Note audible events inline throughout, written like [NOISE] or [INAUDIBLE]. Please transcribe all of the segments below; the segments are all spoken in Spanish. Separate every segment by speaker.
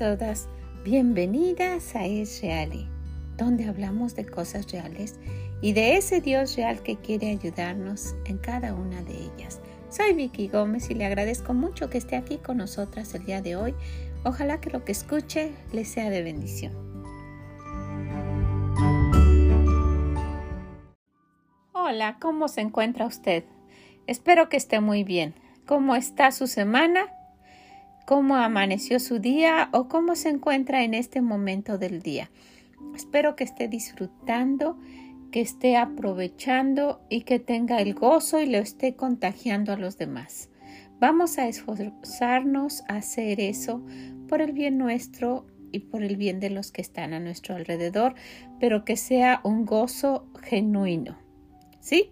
Speaker 1: Todas, bienvenidas a Es Real, donde hablamos de cosas reales y de ese Dios real que quiere ayudarnos en cada una de ellas. Soy Vicky Gómez y le agradezco mucho que esté aquí con nosotras el día de hoy. Ojalá que lo que escuche le sea de bendición. Hola, ¿cómo se encuentra usted? Espero que esté muy bien. ¿Cómo está su semana? Cómo amaneció su día o cómo se encuentra en este momento del día. Espero que esté disfrutando, que esté aprovechando y que tenga el gozo y lo esté contagiando a los demás. Vamos a esforzarnos a hacer eso por el bien nuestro y por el bien de los que están a nuestro alrededor, pero que sea un gozo genuino. ¿Sí?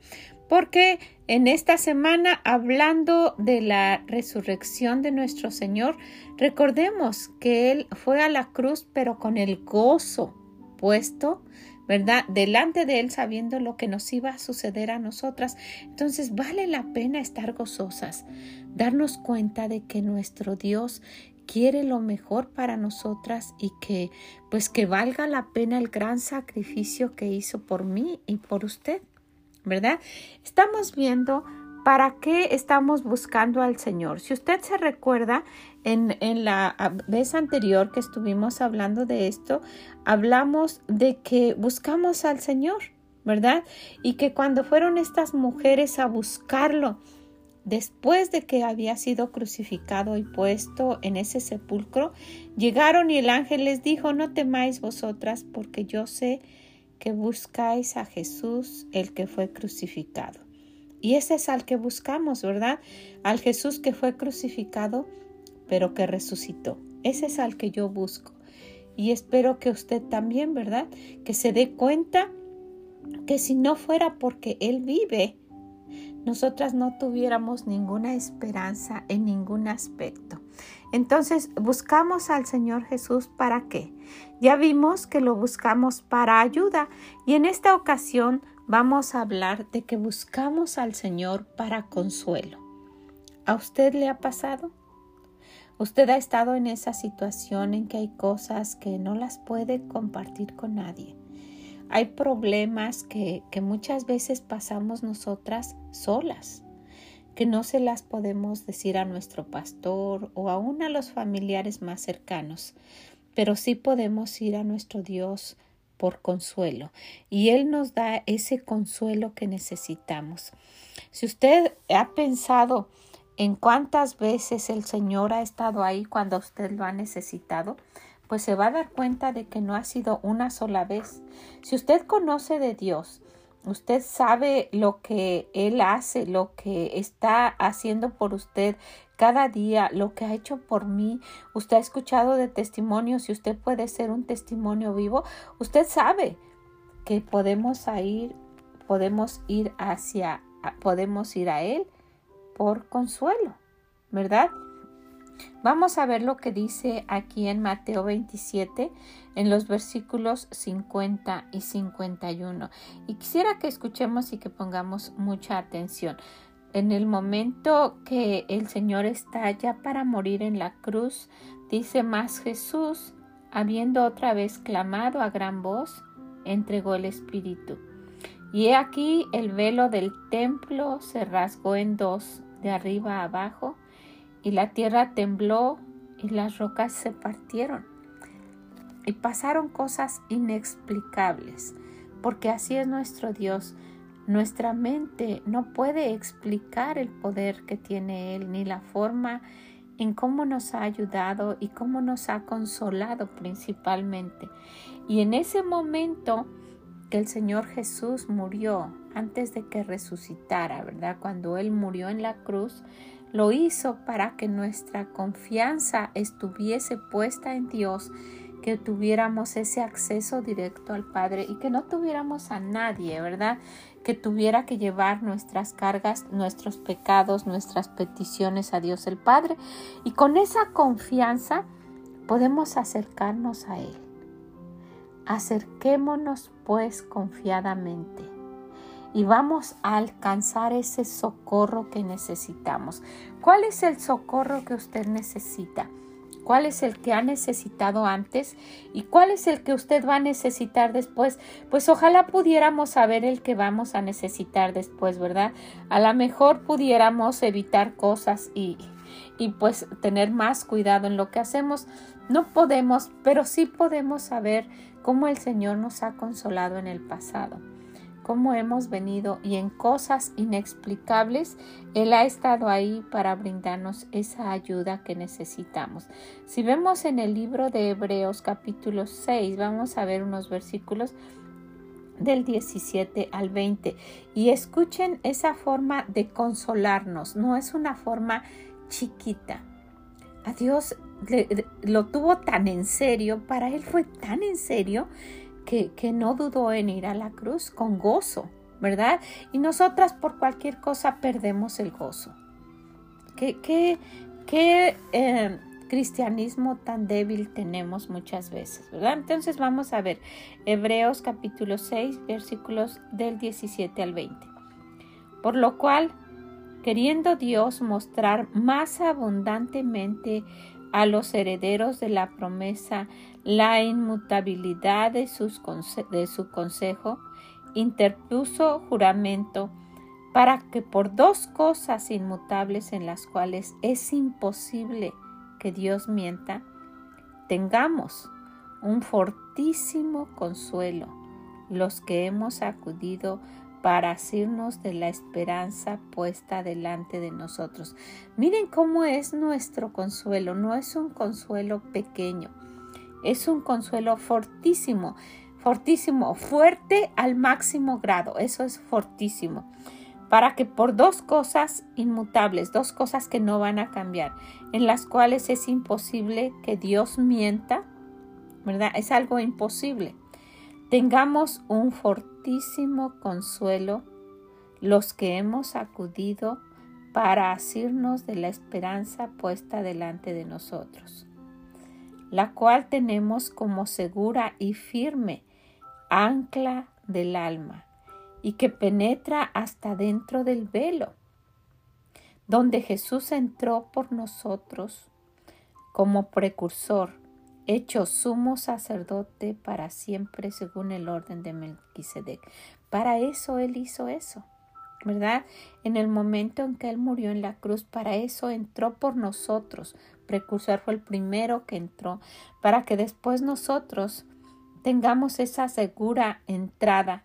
Speaker 1: Porque en esta semana, hablando de la resurrección de nuestro Señor, recordemos que Él fue a la cruz, pero con el gozo puesto, ¿verdad? Delante de Él, sabiendo lo que nos iba a suceder a nosotras. Entonces, vale la pena estar gozosas, darnos cuenta de que nuestro Dios quiere lo mejor para nosotras y que pues que valga la pena el gran sacrificio que hizo por mí y por usted. ¿Verdad? Estamos viendo para qué estamos buscando al Señor. Si usted se recuerda, en, en, la vez anterior que estuvimos hablando de esto, hablamos de que buscamos al Señor, ¿verdad? Y que cuando fueron estas mujeres a buscarlo, después de que había sido crucificado y puesto en ese sepulcro, llegaron y el ángel les dijo, no temáis vosotras, porque yo sé que buscáis a Jesús, el que fue crucificado. Y ese es al que buscamos, ¿verdad? Al Jesús que fue crucificado, pero que resucitó. Ese es al que yo busco. Y espero que usted también, ¿verdad? Que se dé cuenta que si no fuera porque Él vive, nosotras no tuviéramos ninguna esperanza en ningún aspecto. Entonces, buscamos al Señor Jesús para qué? Ya vimos que lo buscamos para ayuda y en esta ocasión vamos a hablar de que buscamos al Señor para consuelo. ¿A usted le ha pasado? Usted ha estado en esa situación en que hay cosas que no las puede compartir con nadie. Hay problemas que, muchas veces pasamos nosotras solas que no se las podemos decir a nuestro pastor o aún a los familiares más cercanos, pero sí podemos ir a nuestro Dios por consuelo y Él nos da ese consuelo que necesitamos. Si usted ha pensado en cuántas veces el Señor ha estado ahí cuando usted lo ha necesitado, pues se va a dar cuenta de que no ha sido una sola vez. Si usted conoce de Dios, Usted sabe lo que Él hace, lo que está haciendo por usted cada día, lo que ha hecho por mí. Usted ha escuchado de testimonios y usted puede ser un testimonio vivo. Usted sabe que podemos ir, podemos ir hacia, podemos ir a Él por consuelo, ¿verdad? Vamos a ver lo que dice aquí en Mateo 27, en los versículos 50 y 51. Y quisiera que escuchemos y que pongamos mucha atención. En el momento que el Señor está ya para morir en la cruz, dice más Jesús, habiendo otra vez clamado a gran voz, entregó el Espíritu. Y he aquí el velo del templo se rasgó en dos, de arriba a abajo, y la tierra tembló y las rocas se partieron. Y pasaron cosas inexplicables, porque así es nuestro Dios. Nuestra mente no puede explicar el poder que tiene Él, ni la forma en cómo nos ha ayudado y cómo nos ha consolado principalmente. Y en ese momento que el Señor Jesús murió, antes de que resucitara, ¿verdad? Cuando Él murió en la cruz, lo hizo para que nuestra confianza estuviese puesta en Dios, que tuviéramos ese acceso directo al Padre y que no tuviéramos a nadie, ¿verdad? Que tuviera que llevar nuestras cargas, nuestros pecados, nuestras peticiones a Dios el Padre. Y con esa confianza podemos acercarnos a Él. Acerquémonos pues confiadamente y vamos a alcanzar ese socorro que necesitamos. ¿Cuál es el socorro que usted necesita? cuál es el que ha necesitado antes y cuál es el que usted va a necesitar después. Pues ojalá pudiéramos saber el que vamos a necesitar después, ¿verdad? A lo mejor pudiéramos evitar cosas y, y pues tener más cuidado en lo que hacemos. No podemos, pero sí podemos saber cómo el Señor nos ha consolado en el pasado cómo hemos venido y en cosas inexplicables Él ha estado ahí para brindarnos esa ayuda que necesitamos. Si vemos en el libro de Hebreos capítulo 6, vamos a ver unos versículos del 17 al 20 y escuchen esa forma de consolarnos, no es una forma chiquita. A Dios lo tuvo tan en serio, para Él fue tan en serio que, no dudó en ir a la cruz con gozo, ¿verdad? Y nosotras por cualquier cosa perdemos el gozo. ¿Qué, qué, qué eh, cristianismo tan débil tenemos muchas veces, ¿verdad? Entonces vamos a ver Hebreos capítulo 6, versículos del 17 al 20. Por lo cual, queriendo Dios mostrar más abundantemente a los herederos de la promesa la inmutabilidad de, de su consejo, interpuso juramento para que por dos cosas inmutables en las cuales es imposible que Dios mienta, tengamos un fortísimo consuelo los que hemos acudido para asirnos de la esperanza puesta delante de nosotros. Miren cómo es nuestro consuelo, no es un consuelo pequeño, es un consuelo fortísimo, fortísimo, fuerte al máximo grado, eso es fortísimo. Para que por dos cosas inmutables, dos cosas que no van a cambiar, en las cuales es imposible que Dios mienta, ¿verdad? Es algo imposible. Tengamos un fortísimo consuelo los que hemos acudido para asirnos de la esperanza puesta delante de nosotros la cual tenemos como segura y firme ancla del alma y que penetra hasta dentro del velo, donde Jesús entró por nosotros como precursor, hecho sumo sacerdote para siempre según el orden de Melquisedec. Para eso Él hizo eso. ¿verdad? En el momento en que Él murió en la cruz, para eso entró por nosotros. Precursor fue el primero que entró, para que después nosotros tengamos esa segura entrada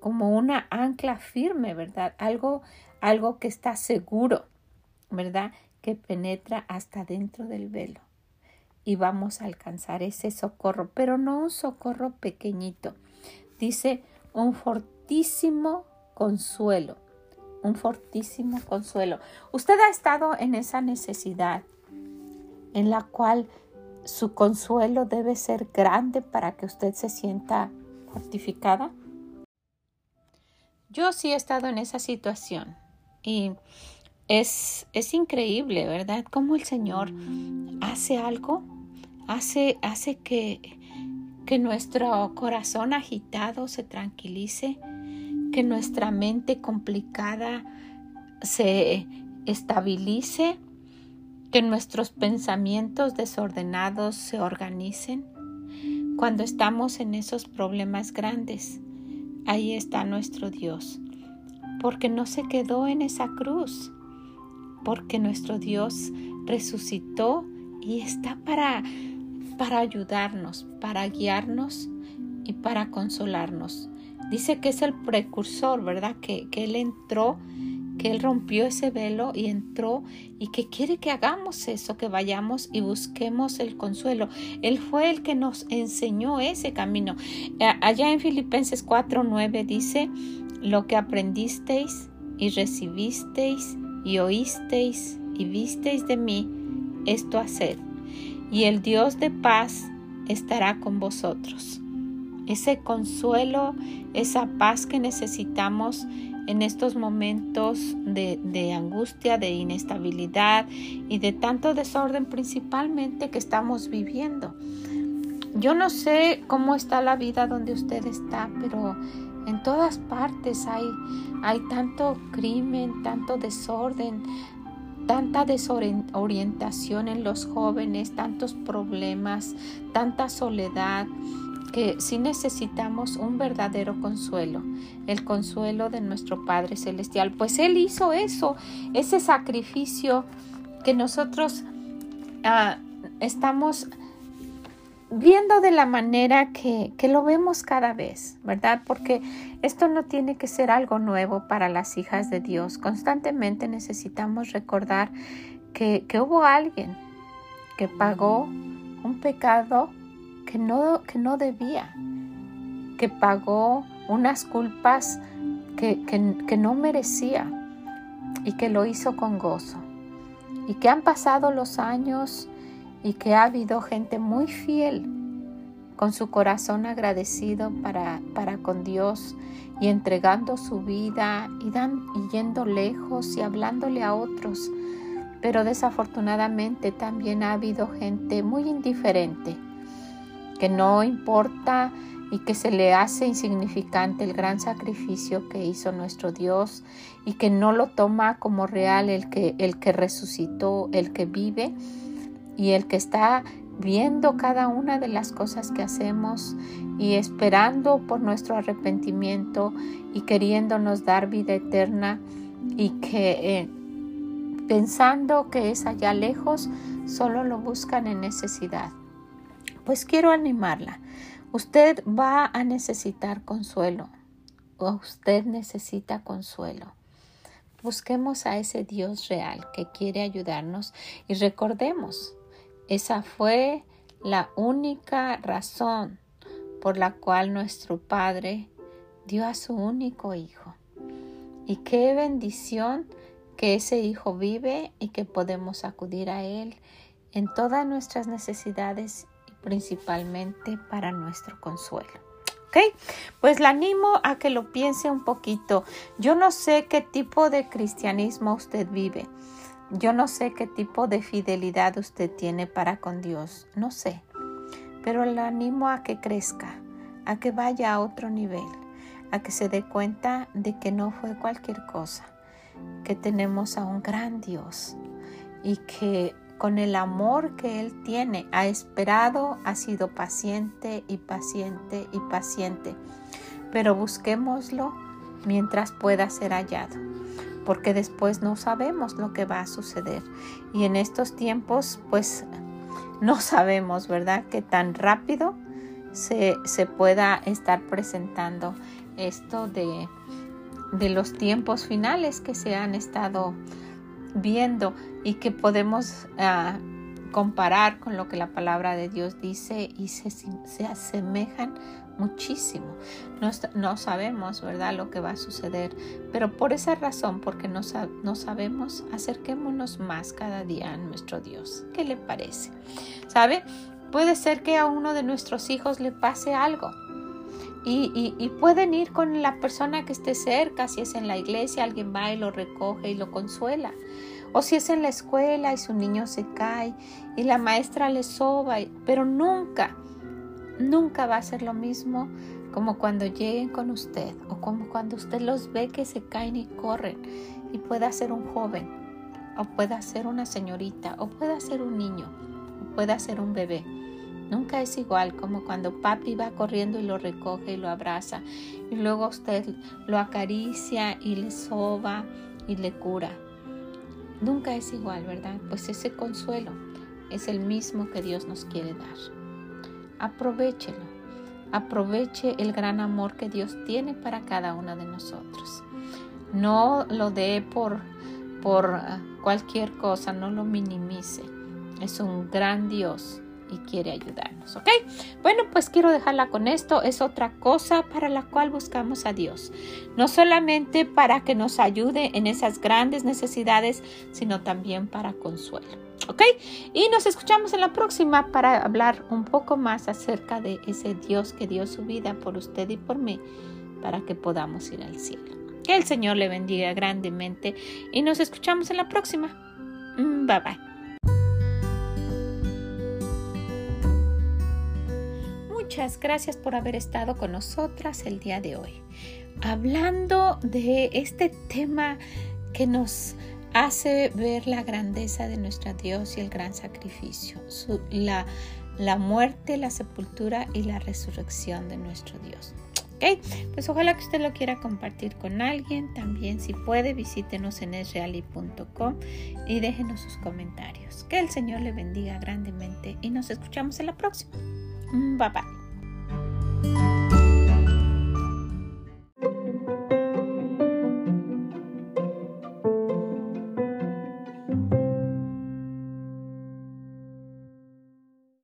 Speaker 1: como una ancla firme, ¿verdad? Algo, algo que está seguro, ¿verdad? Que penetra hasta dentro del velo. Y vamos a alcanzar ese socorro, pero no un socorro pequeñito. Dice un fortísimo consuelo, un fortísimo consuelo. Usted ha estado en esa necesidad en la cual su consuelo debe ser grande para que usted se sienta fortificada. Yo sí he estado en esa situación y es, es increíble, ¿verdad? Cómo el Señor hace algo, hace, hace que, que nuestro corazón agitado se tranquilice, que nuestra mente complicada se estabilice, que nuestros pensamientos desordenados se organicen. Cuando estamos en esos problemas grandes, ahí está nuestro Dios, porque no se quedó en esa cruz, porque nuestro Dios resucitó y está para, para ayudarnos, para guiarnos y para consolarnos. Dice que es el precursor, ¿verdad? Que, que Él entró, que Él rompió ese velo y entró y que quiere que hagamos eso, que vayamos y busquemos el consuelo. Él fue el que nos enseñó ese camino. Eh, allá en Filipenses 4:9 dice, lo que aprendisteis y recibisteis y oísteis y visteis de mí, esto hacer. Y el Dios de paz estará con vosotros ese consuelo, esa paz que necesitamos en estos momentos de, angustia, de inestabilidad y de tanto desorden principalmente que estamos viviendo. Yo no sé cómo está la vida donde usted está, pero en todas partes hay, hay tanto crimen, tanto desorden, tanta desorientación en los jóvenes, tantos problemas, tanta soledad, que sí necesitamos un verdadero consuelo, el consuelo de nuestro Padre Celestial. Pues Él hizo eso, ese sacrificio que nosotros ah, estamos viendo de la manera que, que, lo vemos cada vez, ¿verdad? Porque esto no tiene que ser algo nuevo para las hijas de Dios. Constantemente necesitamos recordar que, que hubo alguien que pagó un pecado que no, que no debía, que pagó unas culpas que, que no merecía y que lo hizo con gozo. Y que han pasado los años y que ha habido gente muy fiel con su corazón agradecido para, para con Dios y entregando su vida y, dan, yendo lejos y hablándole a otros. Pero desafortunadamente también ha habido gente muy indiferente que no importa y que se le hace insignificante el gran sacrificio que hizo nuestro Dios y que no lo toma como real el que, el que resucitó, el que vive y el que está viendo cada una de las cosas que hacemos y esperando por nuestro arrepentimiento y queriéndonos dar vida eterna y que eh, pensando que es allá lejos, solo lo buscan en necesidad. Pues quiero animarla. Usted va a necesitar consuelo. O usted necesita consuelo. Busquemos a ese Dios real que quiere ayudarnos y recordemos, esa fue la única razón por la cual nuestro Padre dio a su único Hijo. Y qué bendición que ese Hijo vive y que podemos acudir a Él en todas nuestras necesidades principalmente para nuestro consuelo. ¿Ok? Pues la animo a que lo piense un poquito. Yo no sé qué tipo de cristianismo usted vive. Yo no sé qué tipo de fidelidad usted tiene para con Dios. No sé. Pero le animo a que crezca, a que vaya a otro nivel, a que se dé cuenta de que no fue cualquier cosa, que tenemos a un gran Dios y que con el amor que Él tiene, ha esperado, ha sido paciente y paciente y paciente. Pero busquémoslo mientras pueda ser hallado, porque después no sabemos lo que va a suceder. Y en estos tiempos, pues [LAUGHS] no sabemos, ¿verdad? Que tan rápido se, se pueda estar presentando esto de, de los tiempos finales que se han estado viendo y que podemos ah, comparar con lo que la palabra de Dios dice y se, se asemejan muchísimo. No, no, sabemos, ¿verdad?, lo que va a suceder, pero por esa razón, porque no, no sabemos, acerquémonos más cada día a nuestro Dios. ¿Qué le parece? ¿Sabe? Puede ser que a uno de nuestros hijos le pase algo. Y, y, y, pueden ir con la persona que esté cerca, si es en la iglesia, alguien va y lo recoge y lo consuela. O si es en la escuela y su niño se cae y la maestra le soba, pero nunca, nunca va a ser lo mismo como cuando lleguen con usted o como cuando usted los ve que se caen y corren y pueda ser un joven o pueda ser una señorita o pueda ser un niño o pueda ser un bebé. Nunca es igual como cuando papi va corriendo y lo recoge y lo abraza y luego usted lo acaricia y le soba y le cura nunca es igual, ¿verdad? Pues ese consuelo es el mismo que Dios nos quiere dar. Aprovechelo. Aproveche el gran amor que Dios tiene para cada una de nosotros. No lo dé por, por ah, cualquier cosa, no lo minimice. Es un gran Dios y quiere ayudarnos, ¿ok? Bueno, pues quiero dejarla con esto. Es otra cosa para la cual buscamos a Dios. No solamente para que nos ayude en esas grandes necesidades, sino también para consuelo. ¿Ok? Y nos escuchamos en la próxima para hablar un poco más acerca de ese Dios que dio su vida por usted y por mí para que podamos ir al cielo. Que el Señor le bendiga grandemente y nos escuchamos en la próxima. Mm, bye bye. Muchas gracias por haber estado con nosotras el día de hoy. Hablando de este tema que nos hace ver la grandeza de nuestro Dios y el gran sacrificio, la, la muerte, la sepultura y la resurrección de nuestro Dios. ¿Ok? Pues ojalá que usted lo quiera compartir con alguien. También si puede visítenos en esreali.com y déjenos sus comentarios. Que el Señor le bendiga grandemente y nos escuchamos en la próxima. Bye bye. Thank you.